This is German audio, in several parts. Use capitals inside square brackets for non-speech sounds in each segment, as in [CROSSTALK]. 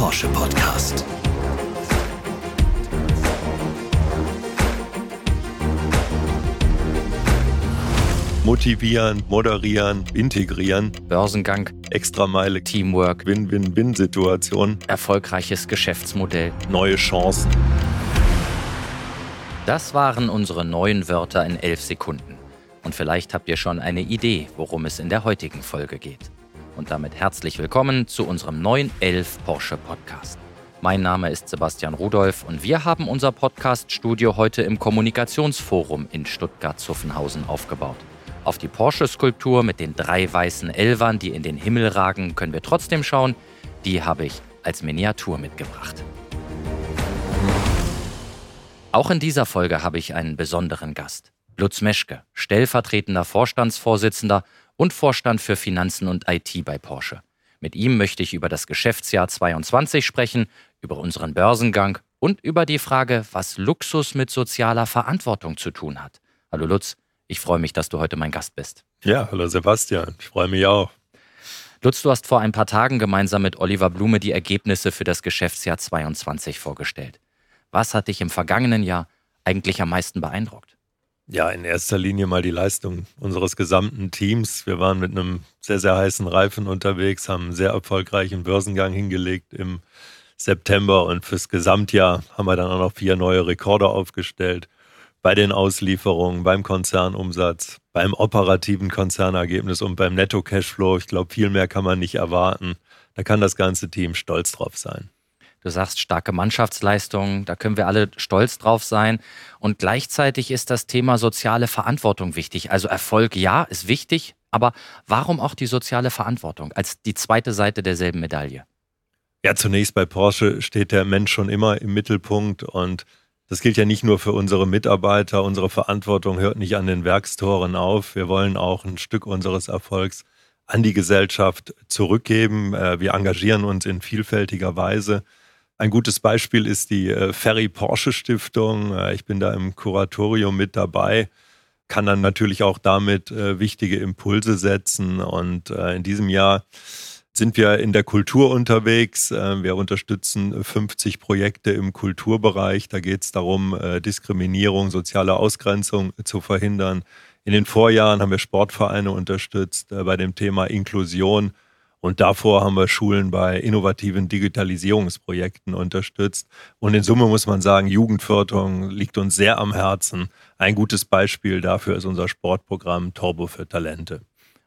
Porsche Podcast. Motivieren, moderieren, integrieren, Börsengang, Extrameile, Teamwork, Win-Win-Win-Situation, erfolgreiches Geschäftsmodell. neue Chancen. Das waren unsere neuen Wörter in elf Sekunden. Und vielleicht habt ihr schon eine Idee, worum es in der heutigen Folge geht. Und damit herzlich willkommen zu unserem neuen Elf Porsche Podcast. Mein Name ist Sebastian Rudolph und wir haben unser Podcast-Studio heute im Kommunikationsforum in Stuttgart-Zuffenhausen aufgebaut. Auf die Porsche-Skulptur mit den drei weißen Elvern, die in den Himmel ragen, können wir trotzdem schauen. Die habe ich als Miniatur mitgebracht. Auch in dieser Folge habe ich einen besonderen Gast. Lutz Meschke, stellvertretender Vorstandsvorsitzender und Vorstand für Finanzen und IT bei Porsche. Mit ihm möchte ich über das Geschäftsjahr 22 sprechen, über unseren Börsengang und über die Frage, was Luxus mit sozialer Verantwortung zu tun hat. Hallo Lutz, ich freue mich, dass du heute mein Gast bist. Ja, hallo Sebastian, ich freue mich auch. Lutz, du hast vor ein paar Tagen gemeinsam mit Oliver Blume die Ergebnisse für das Geschäftsjahr 22 vorgestellt. Was hat dich im vergangenen Jahr eigentlich am meisten beeindruckt? Ja, in erster Linie mal die Leistung unseres gesamten Teams. Wir waren mit einem sehr, sehr heißen Reifen unterwegs, haben einen sehr erfolgreichen Börsengang hingelegt im September und fürs Gesamtjahr haben wir dann auch noch vier neue Rekorde aufgestellt. Bei den Auslieferungen, beim Konzernumsatz, beim operativen Konzernergebnis und beim Netto-Cashflow. Ich glaube, viel mehr kann man nicht erwarten. Da kann das ganze Team stolz drauf sein. Du sagst starke Mannschaftsleistung, da können wir alle stolz drauf sein. Und gleichzeitig ist das Thema soziale Verantwortung wichtig. Also Erfolg, ja, ist wichtig, aber warum auch die soziale Verantwortung als die zweite Seite derselben Medaille? Ja, zunächst bei Porsche steht der Mensch schon immer im Mittelpunkt und das gilt ja nicht nur für unsere Mitarbeiter. Unsere Verantwortung hört nicht an den Werkstoren auf. Wir wollen auch ein Stück unseres Erfolgs an die Gesellschaft zurückgeben. Äh, Wir engagieren uns in vielfältiger Weise. Ein gutes Beispiel ist die äh, Ferry Porsche Stiftung. Äh, Ich bin da im Kuratorium mit dabei, kann dann natürlich auch damit äh, wichtige Impulse setzen. Und in diesem Jahr sind wir in der Kultur unterwegs. Wir unterstützen 50 Projekte im Kulturbereich. Da geht es darum, Diskriminierung, soziale Ausgrenzung zu verhindern. In den Vorjahren haben wir Sportvereine unterstützt bei dem Thema Inklusion. Und davor haben wir Schulen bei innovativen Digitalisierungsprojekten unterstützt. Und in Summe muss man sagen, Jugendförderung liegt uns sehr am Herzen. Ein gutes Beispiel dafür ist unser Sportprogramm Turbo für Talente.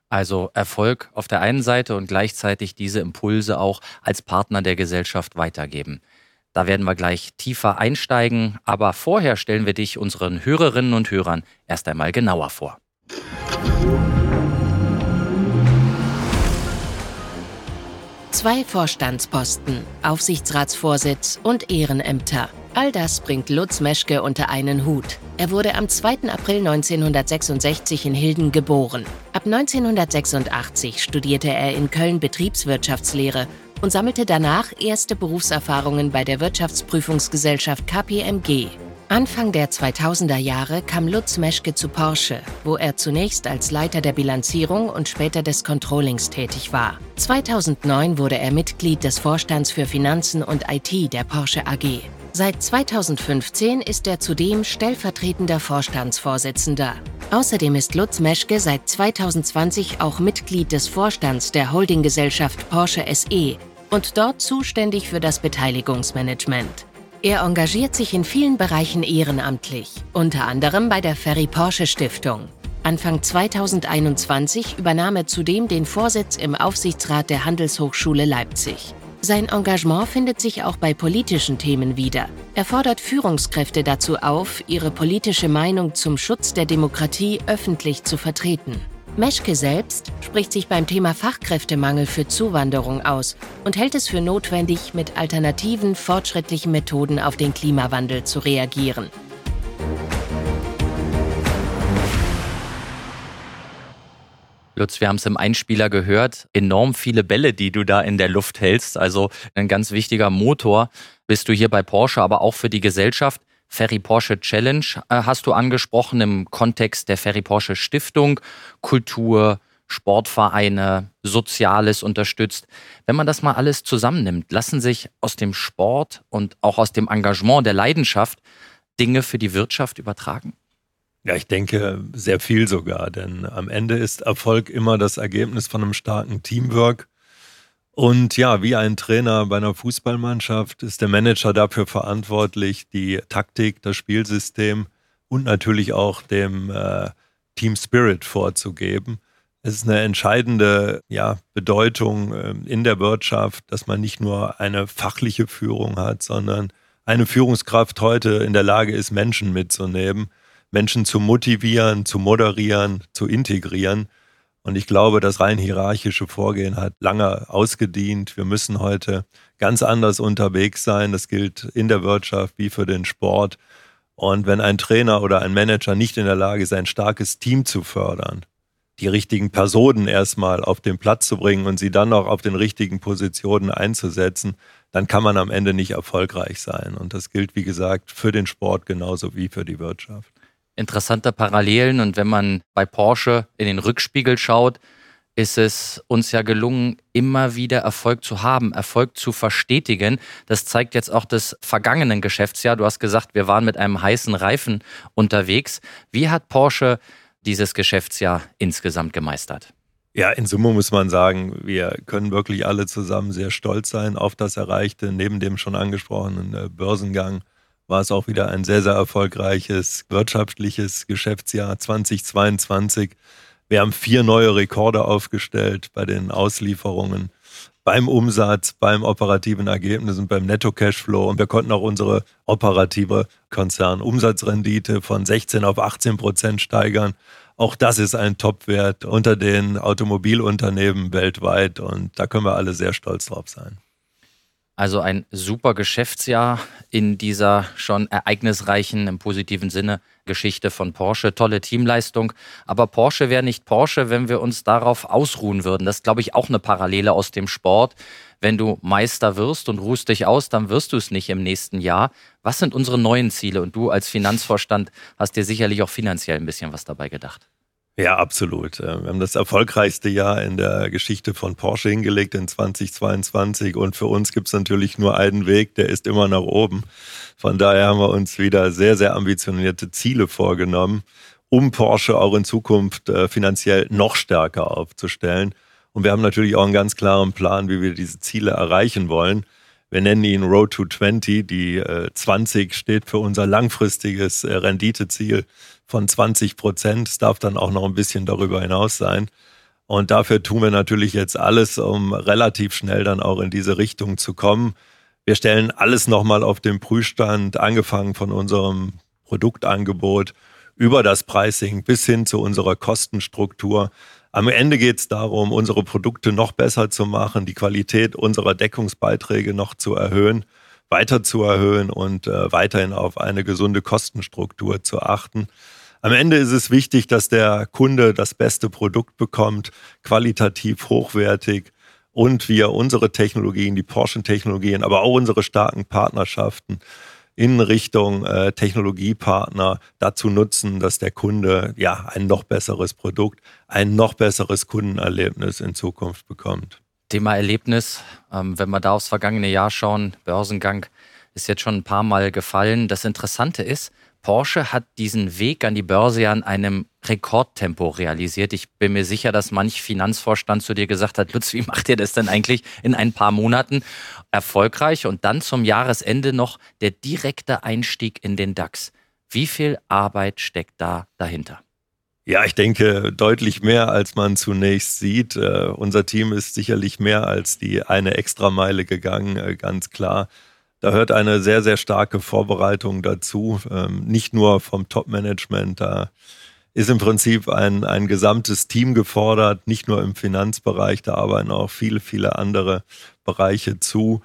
Also Erfolg auf der einen Seite und gleichzeitig diese Impulse auch als Partner der Gesellschaft weitergeben. Da werden wir gleich tiefer einsteigen, aber vorher stellen wir dich unseren Hörerinnen und Hörern erst einmal genauer vor. Zwei Vorstandsposten, Aufsichtsratsvorsitz und Ehrenämter. All das bringt Lutz Meschke unter einen Hut. Er wurde am 2. April 1966 in Hilden geboren. Ab 1986 studierte er in Köln Betriebswirtschaftslehre und sammelte danach erste Berufserfahrungen bei der Wirtschaftsprüfungsgesellschaft KPMG. Anfang der 2000er Jahre kam Lutz Meschke zu Porsche, wo er zunächst als Leiter der Bilanzierung und später des Controllings tätig war. 2009 wurde er Mitglied des Vorstands für Finanzen und IT der Porsche AG. Seit 2015 ist er zudem stellvertretender Vorstandsvorsitzender. Außerdem ist Lutz Meschke seit 2020 auch Mitglied des Vorstands der Holdinggesellschaft Porsche SE und dort zuständig für das Beteiligungsmanagement. Er engagiert sich in vielen Bereichen ehrenamtlich, unter anderem bei der Ferry Porsche Stiftung. Anfang 2021 übernahm er zudem den Vorsitz im Aufsichtsrat der Handelshochschule Leipzig. Sein Engagement findet sich auch bei politischen Themen wieder. Er fordert Führungskräfte dazu auf, ihre politische Meinung zum Schutz der Demokratie öffentlich zu vertreten. Meschke selbst spricht sich beim Thema Fachkräftemangel für Zuwanderung aus und hält es für notwendig, mit alternativen, fortschrittlichen Methoden auf den Klimawandel zu reagieren. Lutz, wir haben es im Einspieler gehört, enorm viele Bälle, die du da in der Luft hältst. Also ein ganz wichtiger Motor bist du hier bei Porsche, aber auch für die Gesellschaft. Ferry Porsche Challenge äh, hast du angesprochen im Kontext der Ferry Porsche Stiftung. Kultur, Sportvereine, Soziales unterstützt. Wenn man das mal alles zusammennimmt, lassen sich aus dem Sport und auch aus dem Engagement der Leidenschaft Dinge für die Wirtschaft übertragen? Ja, ich denke sehr viel sogar, denn am Ende ist Erfolg immer das Ergebnis von einem starken Teamwork. Und ja, wie ein Trainer bei einer Fußballmannschaft ist der Manager dafür verantwortlich, die Taktik, das Spielsystem und natürlich auch dem äh, Team Spirit vorzugeben. Es ist eine entscheidende ja, Bedeutung äh, in der Wirtschaft, dass man nicht nur eine fachliche Führung hat, sondern eine Führungskraft heute in der Lage ist, Menschen mitzunehmen Menschen zu motivieren, zu moderieren, zu integrieren. Und ich glaube, das rein hierarchische Vorgehen hat lange ausgedient. Wir müssen heute ganz anders unterwegs sein. Das gilt in der Wirtschaft wie für den Sport. Und wenn ein Trainer oder ein Manager nicht in der Lage ist, ein starkes Team zu fördern, die richtigen Personen erstmal auf den Platz zu bringen und sie dann auch auf den richtigen Positionen einzusetzen, dann kann man am Ende nicht erfolgreich sein. Und das gilt, wie gesagt, für den Sport genauso wie für die Wirtschaft interessante Parallelen. Und wenn man bei Porsche in den Rückspiegel schaut, ist es uns ja gelungen, immer wieder Erfolg zu haben, Erfolg zu verstetigen. Das zeigt jetzt auch das vergangenen Geschäftsjahr. Du hast gesagt, wir waren mit einem heißen Reifen unterwegs. Wie hat Porsche dieses Geschäftsjahr insgesamt gemeistert? Ja, in Summe muss man sagen, wir können wirklich alle zusammen sehr stolz sein auf das Erreichte, neben dem schon angesprochenen äh, Börsengang war es auch wieder ein sehr, sehr erfolgreiches wirtschaftliches Geschäftsjahr 2022. Wir haben vier neue Rekorde aufgestellt bei den Auslieferungen, beim Umsatz, beim operativen Ergebnis und beim Netto-Cashflow. Und wir konnten auch unsere operative Konzernumsatzrendite von 16 auf 18 Prozent steigern. Auch das ist ein Topwert unter den Automobilunternehmen weltweit und da können wir alle sehr stolz drauf sein. Also ein super Geschäftsjahr in dieser schon ereignisreichen, im positiven Sinne, Geschichte von Porsche. Tolle Teamleistung. Aber Porsche wäre nicht Porsche, wenn wir uns darauf ausruhen würden. Das ist, glaube ich, auch eine Parallele aus dem Sport. Wenn du Meister wirst und ruhst dich aus, dann wirst du es nicht im nächsten Jahr. Was sind unsere neuen Ziele? Und du als Finanzvorstand hast dir sicherlich auch finanziell ein bisschen was dabei gedacht. Ja, absolut. Äh, wir haben das erfolgreichste Jahr in der Geschichte von Porsche hingelegt in 2022 und für uns gibt es natürlich nur einen Weg, der ist immer nach oben. Von daher haben wir uns wieder sehr, sehr ambitionierte Ziele vorgenommen, um Porsche auch in Zukunft äh, finanziell noch stärker aufzustellen. Und wir haben natürlich auch einen ganz klaren Plan, wie wir diese Ziele erreichen wollen. Wir nennen ihn Road to 20. Die äh, 20 steht für unser langfristiges äh, Renditeziel von 20 Prozent. Es darf dann auch noch ein bisschen darüber hinaus sein. Und dafür tun wir natürlich jetzt alles, um relativ schnell dann auch in diese Richtung zu kommen. Wir stellen alles nochmal auf den Prüfstand, angefangen von unserem Produktangebot über das Pricing bis hin zu unserer Kostenstruktur. Am Ende geht es darum, unsere Produkte noch besser zu machen, die Qualität unserer Deckungsbeiträge noch zu erhöhen, weiter zu erhöhen und äh, weiterhin auf eine gesunde Kostenstruktur zu achten. Am Ende ist es wichtig, dass der Kunde das beste Produkt bekommt, qualitativ hochwertig und wir unsere Technologien, die Porsche-Technologien, aber auch unsere starken Partnerschaften in Richtung äh, Technologiepartner dazu nutzen, dass der Kunde ja ein noch besseres Produkt, ein noch besseres Kundenerlebnis in Zukunft bekommt. Thema Erlebnis, ähm, wenn wir da aufs vergangene Jahr schauen, Börsengang ist jetzt schon ein paar Mal gefallen. Das Interessante ist, Porsche hat diesen Weg an die Börse ja in einem Rekordtempo realisiert. Ich bin mir sicher, dass manch Finanzvorstand zu dir gesagt hat, Lutz, wie macht ihr das denn eigentlich in ein paar Monaten erfolgreich? Und dann zum Jahresende noch der direkte Einstieg in den DAX. Wie viel Arbeit steckt da dahinter? Ja, ich denke deutlich mehr, als man zunächst sieht. Uh, unser Team ist sicherlich mehr als die eine Extrameile gegangen, uh, ganz klar. Da hört eine sehr, sehr starke Vorbereitung dazu, ähm, nicht nur vom Top-Management. Da ist im Prinzip ein, ein gesamtes Team gefordert, nicht nur im Finanzbereich, da arbeiten auch viele, viele andere Bereiche zu.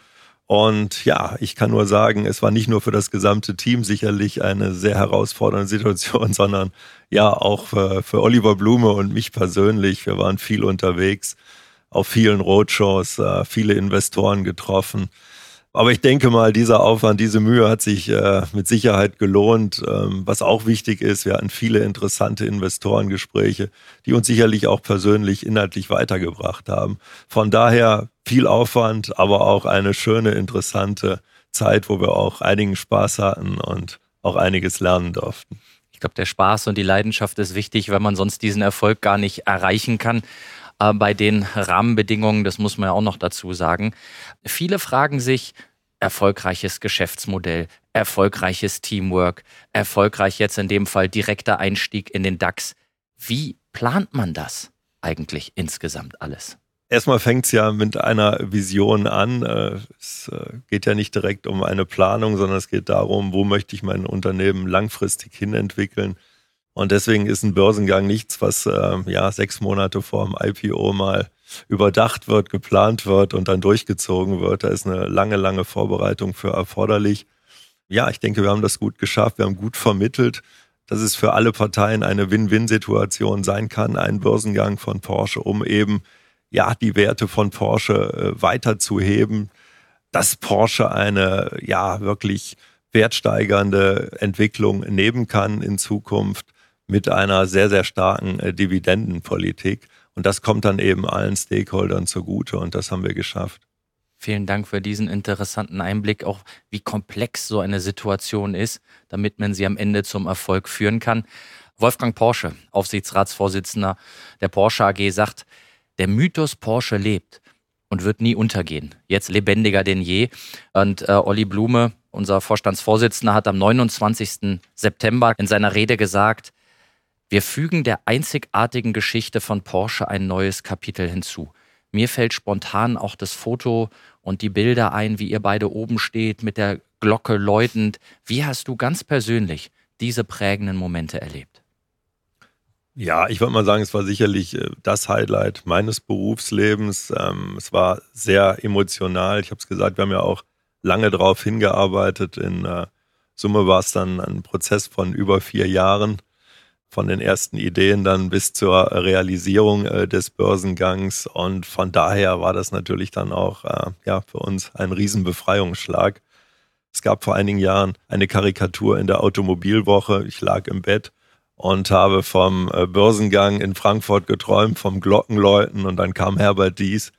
Und ja, ich kann nur sagen, es war nicht nur für das gesamte Team sicherlich eine sehr herausfordernde Situation, [LAUGHS] sondern ja auch für, für Oliver Blume und mich persönlich. Wir waren viel unterwegs, auf vielen Roadshows, äh, viele Investoren getroffen Aber ich denke mal, dieser Aufwand, diese Mühe hat sich äh, mit Sicherheit gelohnt. Ähm, was auch wichtig ist, wir hatten viele interessante Investorengespräche, die uns sicherlich auch persönlich inhaltlich weitergebracht haben. Von daher viel Aufwand, aber auch eine schöne, interessante Zeit, wo wir auch einigen Spaß hatten und auch einiges lernen durften. Ich glaube, der Spaß und die Leidenschaft ist wichtig, weil man sonst diesen Erfolg gar nicht erreichen kann. Äh, bei den Rahmenbedingungen, das muss man ja auch noch dazu sagen. Viele fragen sich, erfolgreiches Geschäftsmodell, erfolgreiches Teamwork, erfolgreich jetzt in dem Fall direkter Einstieg in den DAX. Wie plant man das eigentlich insgesamt alles? Erstmal fängt es ja mit einer Vision an. Äh, es äh, geht ja nicht direkt um eine Planung, sondern es geht darum, wo möchte ich mein Unternehmen langfristig hinentwickeln. Und deswegen ist ein Börsengang nichts, was äh, ja sechs Monate vor dem IPO mal überdacht wird, geplant wird und dann durchgezogen wird. Da ist eine lange, lange Vorbereitung für erforderlich. Ja, ich denke, wir haben das gut geschafft. Wir haben gut vermittelt, dass es für alle Parteien eine Win-Win-Situation sein kann, ein Börsengang von Porsche, um eben ja, die Werte von Porsche äh, weiterzuheben, dass Porsche eine ja wirklich wertsteigernde Entwicklung nehmen kann in Zukunft mit einer sehr, sehr starken äh, Dividendenpolitik. Und das kommt dann eben allen Stakeholdern zugute und das haben wir geschafft. Vielen Dank für diesen interessanten Einblick, auch wie komplex so eine Situation ist, damit man sie am Ende zum Erfolg führen kann. Wolfgang Porsche, Aufsichtsratsvorsitzender der Porsche AG, sagt, der Mythos Porsche lebt und wird nie untergehen. Jetzt lebendiger denn je. Und äh, Olli Blume, unser Vorstandsvorsitzender, hat am 29. September in seiner Rede gesagt, wir fügen der einzigartigen Geschichte von Porsche ein neues Kapitel hinzu. Mir fällt spontan auch das Foto und die Bilder ein, wie ihr beide oben steht, mit der Glocke läutend. Wie hast du ganz persönlich diese prägenden Momente erlebt? Ja, ich würde mal sagen, es war sicherlich äh, das Highlight meines Berufslebens. Ähm, es war sehr emotional. Ich habe es gesagt, wir haben ja auch lange darauf hingearbeitet. In äh, Summe war es dann ein Prozess von über vier Jahren, von den ersten Ideen dann bis zur Realisierung äh, des Börsengangs. Und von daher war das natürlich dann auch ja, für uns ein Riesenbefreiungsschlag. Es gab vor einigen Jahren eine Karikatur in der Automobilwoche. Ich lag im Bett und habe vom äh, Börsengang in Frankfurt geträumt, vom Glockenläuten und dann kam Herbert Dies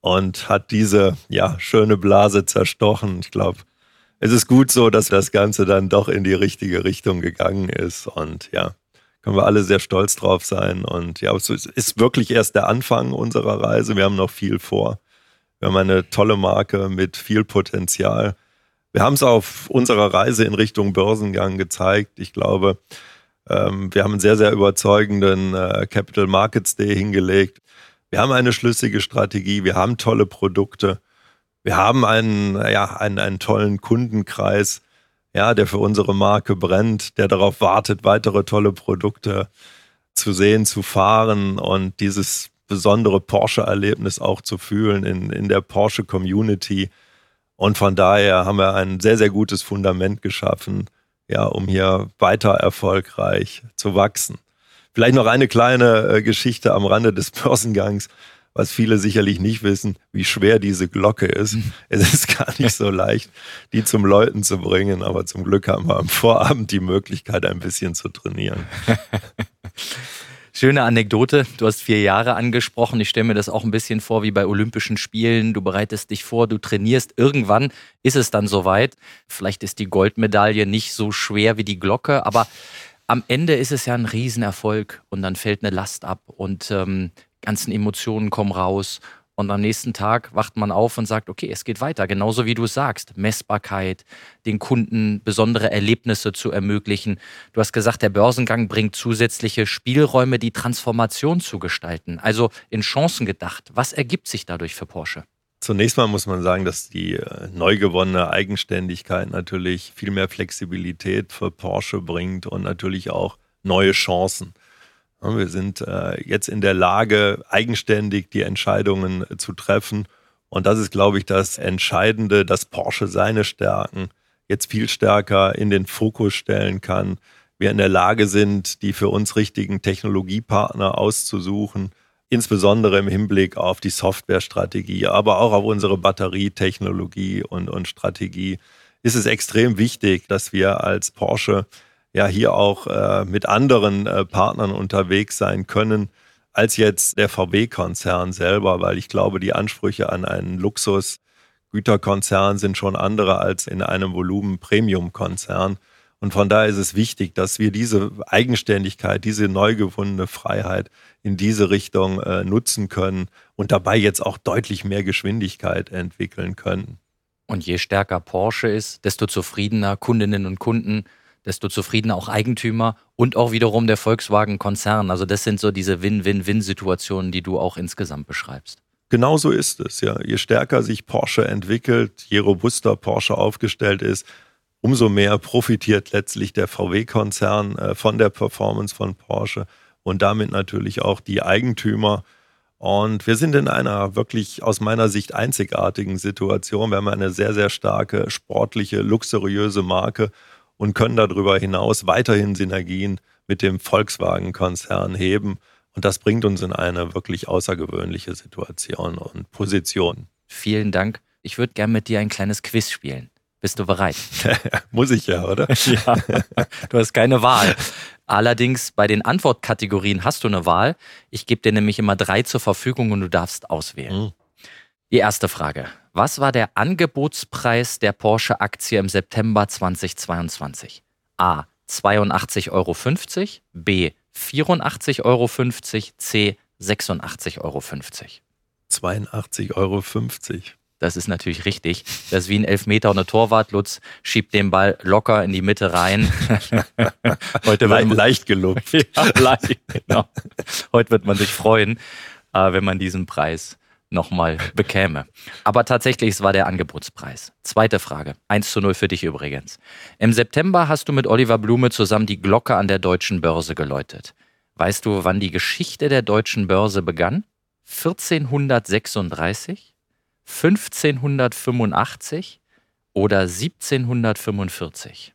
und hat diese ja schöne Blase zerstochen. Ich glaube, es ist gut so, dass das Ganze dann doch in die richtige Richtung gegangen ist und ja, können wir alle sehr stolz drauf sein und ja, es ist wirklich erst der Anfang unserer Reise. Wir haben noch viel vor. Wir haben eine tolle Marke mit viel Potenzial. Wir haben es auf unserer Reise in Richtung Börsengang gezeigt. Ich glaube, ähm, wir haben einen sehr, sehr überzeugenden äh, Capital Markets Day hingelegt. Wir haben eine schlüssige Strategie, wir haben tolle Produkte, wir haben einen, ja, einen, einen tollen Kundenkreis, ja, der für unsere Marke brennt, der darauf wartet, weitere tolle Produkte zu sehen, zu fahren und dieses besondere Porsche-Erlebnis auch zu fühlen in, in der Porsche-Community. Und von daher haben wir ein sehr, sehr gutes Fundament geschaffen ja, um hier weiter erfolgreich zu wachsen. Vielleicht noch eine kleine äh, Geschichte am Rande des Börsengangs, was viele sicherlich nicht wissen, wie schwer diese Glocke ist. Mhm. Es ist gar nicht so leicht, die zum Läuten zu bringen, aber zum Glück haben wir am Vorabend die Möglichkeit, ein bisschen zu trainieren. [LAUGHS] Schöne Anekdote. Du hast vier Jahre angesprochen. Ich stelle mir das auch ein bisschen vor wie bei Olympischen Spielen. Du bereitest dich vor, du trainierst. Irgendwann ist es dann soweit. Vielleicht ist die Goldmedaille nicht so schwer wie die Glocke, aber am Ende ist es ja ein Riesenerfolg und dann fällt eine Last ab und ähm, ganzen Emotionen kommen raus und am nächsten Tag wacht man auf und sagt, okay, es geht weiter. Genauso wie du es sagst. Messbarkeit, den Kunden besondere Erlebnisse zu ermöglichen. Du hast gesagt, der Börsengang bringt zusätzliche Spielräume, die Transformation zu gestalten. Also in Chancen gedacht. Was ergibt sich dadurch für Porsche? Zunächst mal muss man sagen, dass die äh, neu gewonnene Eigenständigkeit natürlich viel mehr Flexibilität für Porsche bringt und natürlich auch neue Chancen. Wir sind äh, jetzt in der Lage, eigenständig die Entscheidungen zu treffen. Und das ist, glaube ich, das Entscheidende, dass Porsche seine Stärken jetzt viel stärker in den Fokus stellen kann. Wir in der Lage sind, die für uns richtigen Technologiepartner auszusuchen, insbesondere im Hinblick auf die Softwarestrategie, aber auch auf unsere Batterietechnologie und, und Strategie, ist es extrem wichtig, dass wir als Porsche ja hier auch äh, mit anderen äh, Partnern unterwegs sein können als jetzt der VW-Konzern selber, weil ich glaube, die Ansprüche an einen Luxusgüterkonzern sind schon andere als in einem Volumen-Premium-Konzern. Und von daher ist es wichtig, dass wir diese Eigenständigkeit, diese neu gewonnene Freiheit in diese Richtung äh, nutzen können und dabei jetzt auch deutlich mehr Geschwindigkeit entwickeln können. Und je stärker Porsche ist, desto zufriedener Kundinnen und Kunden, desto zufriedener auch Eigentümer und auch wiederum der Volkswagen-Konzern. Also das sind so diese Win-Win-Win-Situationen, die du auch insgesamt beschreibst. Genau so ist es, ja. Je stärker sich Porsche entwickelt, je robuster Porsche aufgestellt ist, umso mehr profitiert letztlich der VW-Konzern äh, von der Performance von Porsche und damit natürlich auch die Eigentümer. Und wir sind in einer wirklich aus meiner Sicht einzigartigen Situation. Wir haben eine sehr, sehr starke, sportliche, luxuriöse Marke und können darüber hinaus weiterhin Synergien mit dem Volkswagen-Konzern heben. Und das bringt uns in eine wirklich außergewöhnliche Situation und Position. Vielen Dank. Ich würde gerne mit dir ein kleines Quiz spielen. Bist du bereit? [LAUGHS] Muss ich ja, oder? [LAUGHS] ja. Du hast keine Wahl. Allerdings bei den Antwortkategorien hast du eine Wahl. Ich gebe dir nämlich immer drei zur Verfügung und du darfst auswählen. Mhm. Die erste Frage. Was war der Angebotspreis der Porsche-Aktie im September 2022? A. 82,50 Euro, B. 84,50 Euro, C. 86,50 Euro. 82,50 Euro. Das ist natürlich richtig. Das ist wie ein Elfmeter und eine Torwart. Lutz schiebt den Ball locker in die Mitte rein. [LAUGHS] Heute wird man, leicht gelobt. [LAUGHS] ja, leicht, genau. Heute wird man sich freuen, äh, wenn man diesen Preis nochmal bekäme. Aber tatsächlich, es war der Angebotspreis. Zweite Frage. 1 zu 0 für dich übrigens. Im September hast du mit Oliver Blume zusammen die Glocke an der deutschen Börse geläutet. Weißt du, wann die Geschichte der deutschen Börse begann? 1436, 1585 oder 1745?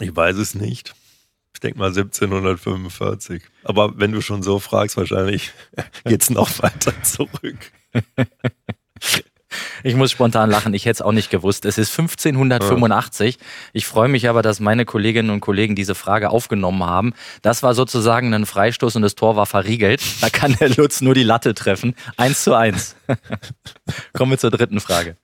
Ich weiß es nicht. Ich denke mal 1745. Aber wenn du schon so fragst, wahrscheinlich [LAUGHS] geht es noch weiter zurück. Ich muss spontan lachen, ich hätte es auch nicht gewusst. Es ist 1585. Ich freue mich aber, dass meine Kolleginnen und Kollegen diese Frage aufgenommen haben. Das war sozusagen ein Freistoß und das Tor war verriegelt. Da kann der Lutz nur die Latte treffen. Eins zu eins. [LAUGHS] Kommen wir zur dritten Frage.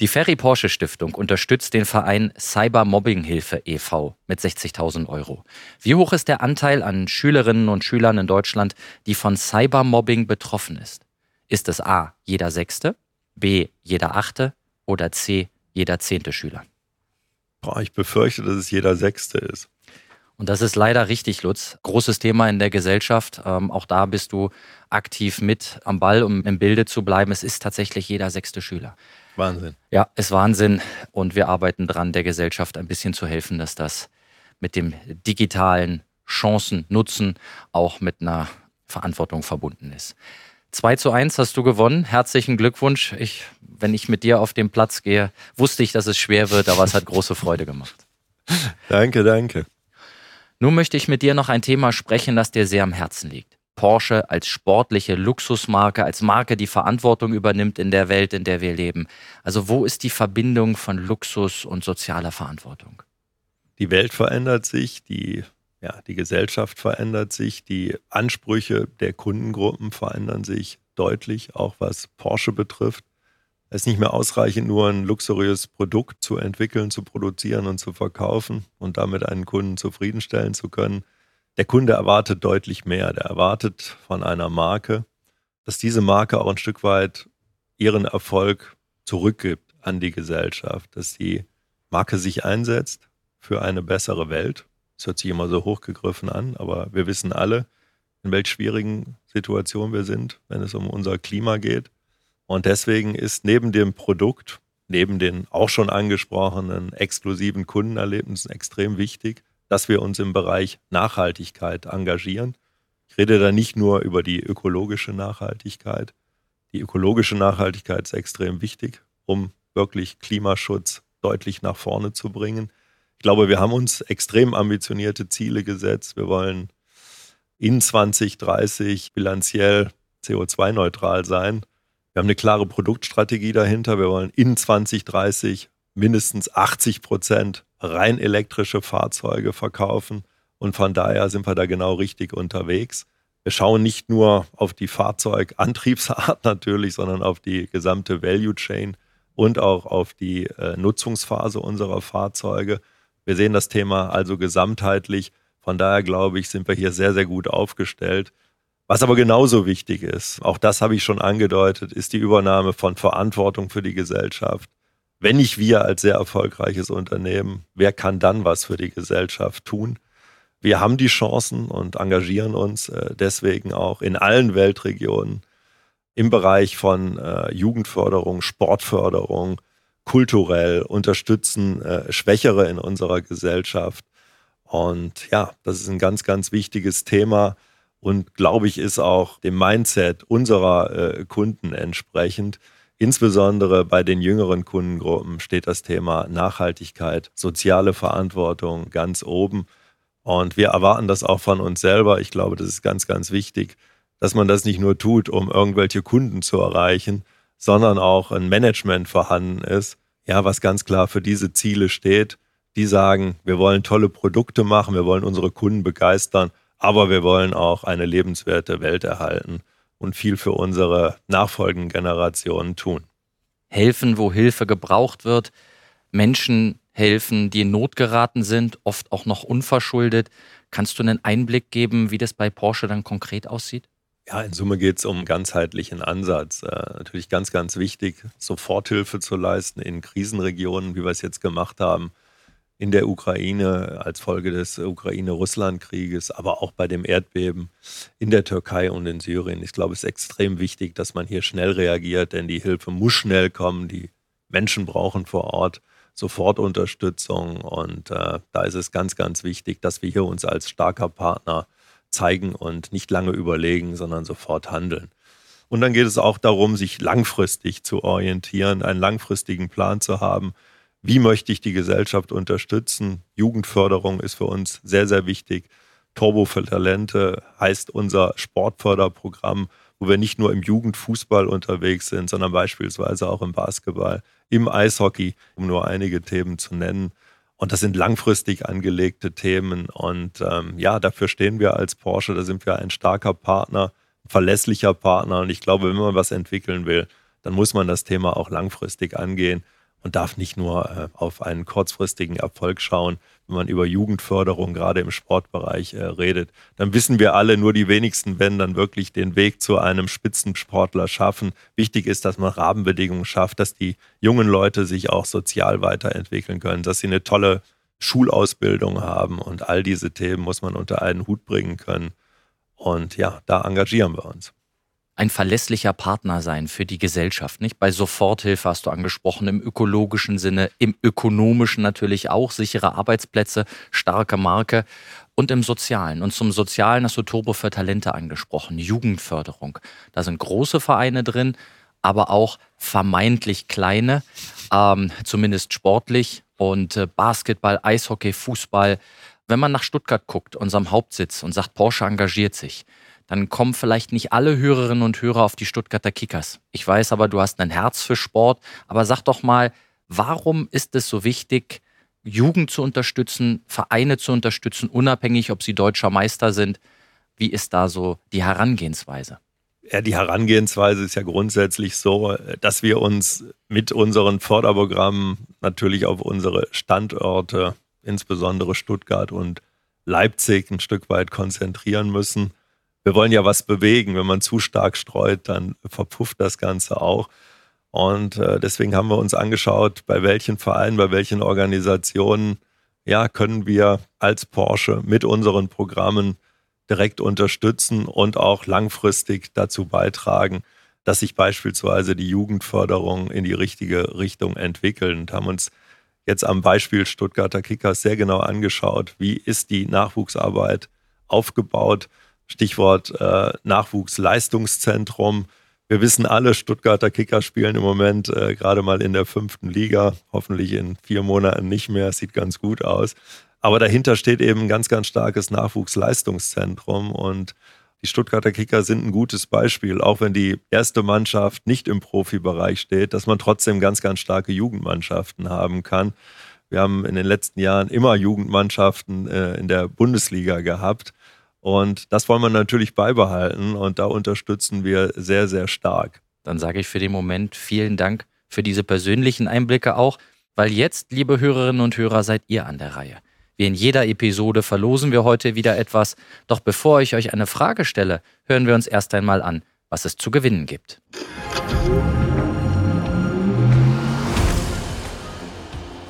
Die Ferry Porsche Stiftung unterstützt den Verein Cyber Mobbing Hilfe e.V. mit 60.000 Euro. Wie hoch ist der Anteil an Schülerinnen und Schülern in Deutschland, die von Cybermobbing betroffen ist? Ist es A, jeder Sechste, B, jeder Achte oder C, jeder Zehnte Schüler? Boah, ich befürchte, dass es jeder Sechste ist. Und das ist leider richtig, Lutz. Großes Thema in der Gesellschaft. Ähm, auch da bist du aktiv mit am Ball, um im Bilde zu bleiben. Es ist tatsächlich jeder sechste Schüler. Wahnsinn. Ja, ist Wahnsinn. Und wir arbeiten dran, der Gesellschaft ein bisschen zu helfen, dass das mit dem digitalen Chancen nutzen auch mit einer Verantwortung verbunden ist. 2 zu 1 hast du gewonnen. Herzlichen Glückwunsch. Ich, wenn ich mit dir auf den Platz gehe, wusste ich, dass es schwer wird, aber es hat große Freude gemacht. [LAUGHS] Danke, danke. Nun möchte ich mit dir noch ein Thema sprechen, das dir sehr am Herzen liegt. Porsche als sportliche Luxusmarke, als Marke, die Verantwortung übernimmt in der Welt, in der wir leben. Also wo ist die Verbindung von Luxus und sozialer Verantwortung? Die Welt verändert sich, die ja, die Gesellschaft verändert sich, die Ansprüche der Kundengruppen verändern sich deutlich, auch was Porsche betrifft. Es ist nicht mehr ausreichend, nur ein luxuriöses Produkt zu entwickeln, zu produzieren und zu verkaufen und damit einen Kunden zufriedenstellen zu können. Der Kunde erwartet deutlich mehr. Der erwartet von einer Marke, dass diese Marke auch ein Stück weit ihren Erfolg zurückgibt an die Gesellschaft, dass die Marke sich einsetzt für eine bessere Welt das hört sich immer so hochgegriffen an, aber wir wissen alle, in welch schwierigen Situationen wir sind, wenn es um unser Klima geht. Und deswegen ist neben dem Produkt, neben den auch schon angesprochenen exklusiven Kundenerlebnissen extrem wichtig, dass wir uns im Bereich Nachhaltigkeit engagieren. Ich rede da nicht nur über die ökologische Nachhaltigkeit. Die ökologische Nachhaltigkeit ist extrem wichtig, um wirklich Klimaschutz deutlich nach vorne zu bringen glaube, wir haben uns extrem ambitionierte Ziele gesetzt. Wir wollen in 2030 bilanziell CO2-neutral sein. Wir haben eine klare Produktstrategie dahinter. Wir wollen in 2030 mindestens 80 Prozent rein elektrische Fahrzeuge verkaufen. Und von daher sind wir da genau richtig unterwegs. Wir schauen nicht nur auf die Fahrzeugantriebsart [LAUGHS] natürlich, sondern auf die gesamte Value Chain und auch auf die äh, Nutzungsphase unserer Fahrzeuge. Wir sehen das Thema also gesamtheitlich. Von daher glaube ich, sind wir hier sehr, sehr gut aufgestellt. Was aber genauso wichtig ist, auch das habe ich schon angedeutet, ist die Übernahme von Verantwortung für die Gesellschaft. Wenn nicht wir als sehr erfolgreiches Unternehmen, wer kann dann was für die Gesellschaft tun? Wir haben die Chancen und engagieren uns äh, deswegen auch in allen Weltregionen im Bereich von äh, Jugendförderung, Sportförderung, kulturell, unterstützen äh, Schwächere in unserer Gesellschaft. Und ja, das ist ein ganz, ganz wichtiges Thema und glaube ich, ist auch dem Mindset unserer äh, Kunden entsprechend. Insbesondere bei den jüngeren Kundengruppen steht das Thema Nachhaltigkeit, soziale Verantwortung ganz oben. Und wir erwarten das auch von uns selber. Ich glaube, das ist ganz, ganz wichtig, dass man das nicht nur tut, um irgendwelche Kunden zu erreichen, sondern auch ein Management vorhanden ist, ja, was ganz klar für diese Ziele steht. Die sagen, wir wollen tolle Produkte machen, wir wollen unsere Kunden begeistern aber wir wollen auch eine lebenswerte Welt erhalten und viel für unsere nachfolgenden Generationen tun. Helfen, wo Hilfe gebraucht wird, Menschen helfen, die in Not geraten sind, oft auch noch unverschuldet. Kannst du einen Einblick geben, wie das bei Porsche dann konkret aussieht? Ja, in Summe geht es um ganzheitlichen Ansatz. Äh, natürlich ganz, ganz wichtig, Soforthilfe zu leisten in Krisenregionen, wie wir es jetzt gemacht haben in der Ukraine als Folge des Ukraine-Russland-Krieges, aber auch bei dem Erdbeben in der Türkei und in Syrien. Ich glaube, es ist extrem wichtig, dass man hier schnell reagiert, denn die Hilfe muss schnell kommen. Die Menschen brauchen vor Ort sofort Unterstützung und äh, da ist es ganz, ganz wichtig, dass wir hier uns als starker Partner zeigen und nicht lange überlegen, sondern sofort handeln. Und dann geht es auch darum, sich langfristig zu orientieren, einen langfristigen Plan zu haben, wie möchte ich die Gesellschaft unterstützen? Jugendförderung ist für uns sehr, sehr wichtig. Turbo für Talente heißt unser Sportförderprogramm, wo wir nicht nur im Jugendfußball unterwegs sind, sondern beispielsweise auch im Basketball, im Eishockey, um nur einige Themen zu nennen. Und das sind langfristig angelegte Themen. Und ähm, ja, dafür stehen wir als Porsche. Da sind wir ein starker Partner, ein verlässlicher Partner. Und ich glaube, wenn man was entwickeln will, dann muss man das Thema auch langfristig angehen und darf nicht nur äh, auf einen kurzfristigen Erfolg schauen, wenn man über Jugendförderung gerade im Sportbereich äh, redet. Dann wissen wir alle, nur die wenigsten werden dann wirklich den Weg zu einem Spitzensportler schaffen. Wichtig ist, dass man Rahmenbedingungen schafft, dass die jungen Leute sich auch sozial weiterentwickeln können, dass sie eine tolle Schulausbildung haben und all diese Themen muss man unter einen Hut bringen können. Und ja, da engagieren wir uns ein verlässlicher Partner sein für die Gesellschaft, nicht? Bei Soforthilfe hast du angesprochen, im ökologischen Sinne, im ökonomischen natürlich auch, sichere Arbeitsplätze, starke Marke und im Sozialen. Und zum Sozialen hast du Turbo für Talente angesprochen, Jugendförderung. Da sind große Vereine drin, aber auch vermeintlich kleine, ähm, zumindest sportlich und äh, Basketball, Eishockey, Fußball. Wenn man nach Stuttgart guckt, unserem Hauptsitz, und sagt, Porsche engagiert sich, dann kommen vielleicht nicht alle Hörerinnen und Hörer auf die Stuttgarter Kickers. Ich weiß aber, du hast ein Herz für Sport. Aber sag doch mal, warum ist es so wichtig, Jugend zu unterstützen, Vereine zu unterstützen, unabhängig, ob sie deutscher Meister sind? Wie ist da so die Herangehensweise? Ja, die Herangehensweise ist ja grundsätzlich so, dass wir uns mit unseren Förderprogrammen natürlich auf unsere Standorte, insbesondere Stuttgart und Leipzig, ein Stück weit konzentrieren müssen wir wollen ja was bewegen. Wenn man zu stark streut, dann verpufft das Ganze auch. Und äh, deswegen haben wir uns angeschaut, bei welchen Vereinen, bei welchen Organisationen, ja, können wir als Porsche mit unseren Programmen direkt unterstützen und auch langfristig dazu beitragen, dass sich beispielsweise die Jugendförderung in die richtige Richtung entwickelt und haben uns jetzt am Beispiel Stuttgarter Kickers sehr genau angeschaut, wie ist die Nachwuchsarbeit aufgebaut, Stichwort äh, Nachwuchsleistungszentrum. Wir wissen alle, Stuttgarter Kicker spielen im Moment äh, gerade mal in der fünften Liga, hoffentlich in vier Monaten nicht mehr, sieht ganz gut aus. Aber dahinter steht eben ein ganz, ganz starkes Nachwuchsleistungszentrum und Die Stuttgarter Kicker sind ein gutes Beispiel, auch wenn die erste Mannschaft nicht im Profibereich steht, dass man trotzdem ganz, ganz starke Jugendmannschaften haben kann. Wir haben in den letzten Jahren immer Jugendmannschaften äh, in der Bundesliga gehabt. Und das wollen wir natürlich beibehalten und da unterstützen wir sehr, sehr stark. Dann sage ich für den Moment vielen Dank für diese persönlichen Einblicke auch, weil jetzt, liebe Hörerinnen und Hörer, seid ihr an der Reihe. Wie in jeder Episode verlosen wir heute wieder etwas. Doch bevor ich euch eine Frage stelle, hören wir uns erst einmal an, was es zu gewinnen gibt.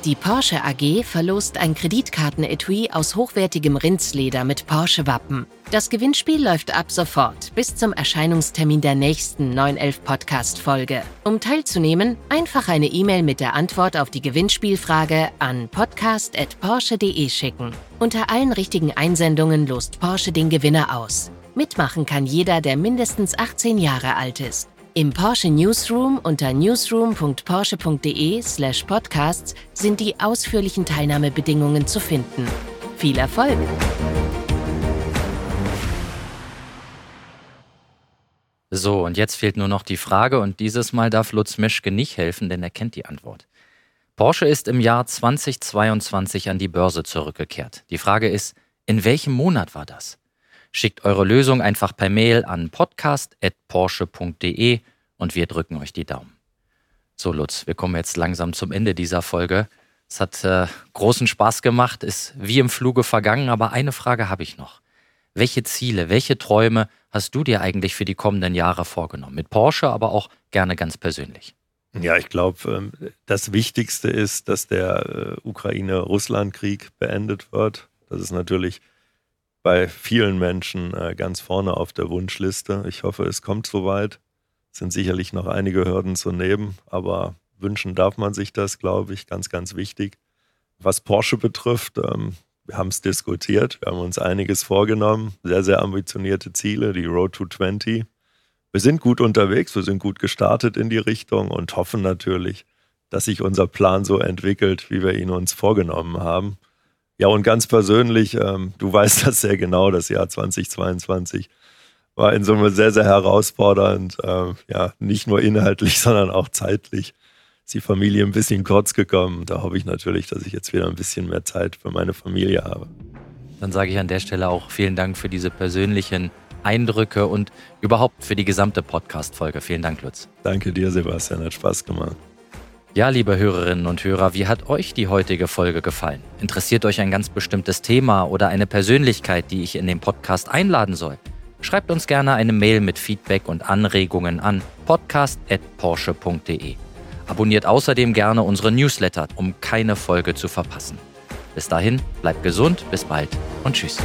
Die Porsche AG verlost ein Kreditkartenetui aus hochwertigem Rindsleder mit Porsche-Wappen. Das Gewinnspiel läuft ab sofort bis zum Erscheinungstermin der nächsten 911 Podcast-Folge. Um teilzunehmen, einfach eine E-Mail mit der Antwort auf die Gewinnspielfrage an podcast.porsche.de schicken. Unter allen richtigen Einsendungen lost Porsche den Gewinner aus. Mitmachen kann jeder, der mindestens 18 Jahre alt ist. Im Porsche Newsroom unter newsroom.porsche.de/podcasts sind die ausführlichen Teilnahmebedingungen zu finden. Viel Erfolg! So, und jetzt fehlt nur noch die Frage, und dieses Mal darf Lutz Meschke nicht helfen, denn er kennt die Antwort. Porsche ist im Jahr 2022 an die Börse zurückgekehrt. Die Frage ist, in welchem Monat war das? Schickt eure Lösung einfach per Mail an podcast.porsche.de und wir drücken euch die Daumen. So, Lutz, wir kommen jetzt langsam zum Ende dieser Folge. Es hat äh, großen Spaß gemacht, ist wie im Fluge vergangen, aber eine Frage habe ich noch. Welche Ziele, welche Träume hast du dir eigentlich für die kommenden Jahre vorgenommen? Mit Porsche, aber auch gerne ganz persönlich. Ja, ich glaube, ähm, das Wichtigste ist, dass der äh, Ukraine-Russland-Krieg beendet wird. Das ist natürlich bei vielen Menschen äh, ganz vorne auf der Wunschliste. Ich hoffe, es kommt soweit. Es sind sicherlich noch einige Hürden zu nehmen, aber wünschen darf man sich das, glaube ich, ganz, ganz wichtig. Was Porsche betrifft, ähm, wir haben es diskutiert, wir haben uns einiges vorgenommen, sehr, sehr ambitionierte Ziele, die Road to 20. Wir sind gut unterwegs, wir sind gut gestartet in die Richtung und hoffen natürlich, dass sich unser Plan so entwickelt, wie wir ihn uns vorgenommen haben. Ja, und ganz persönlich, ähm, du weißt das sehr genau, das Jahr 2022 war in Summe sehr, sehr herausfordernd. Äh, ja, nicht nur inhaltlich, [LAUGHS] sondern auch zeitlich. Ist die Familie ein bisschen kurz gekommen. Da hoffe ich natürlich, dass ich jetzt wieder ein bisschen mehr Zeit für meine Familie habe. Dann sage ich an der Stelle auch vielen Dank für diese persönlichen Eindrücke und überhaupt für die gesamte Podcast-Folge. Vielen Dank, Lutz. Danke dir, Sebastian. Hat Spaß gemacht. Ja, liebe Hörerinnen und Hörer, wie hat euch die heutige Folge gefallen? Interessiert euch ein ganz bestimmtes Thema oder eine Persönlichkeit, die ich in den Podcast einladen soll? Schreibt uns gerne eine Mail mit Feedback und Anregungen an podcast.porsche.de. Abonniert außerdem gerne unsere Newsletter, um keine Folge zu verpassen. Bis dahin, bleibt gesund, bis bald und tschüss.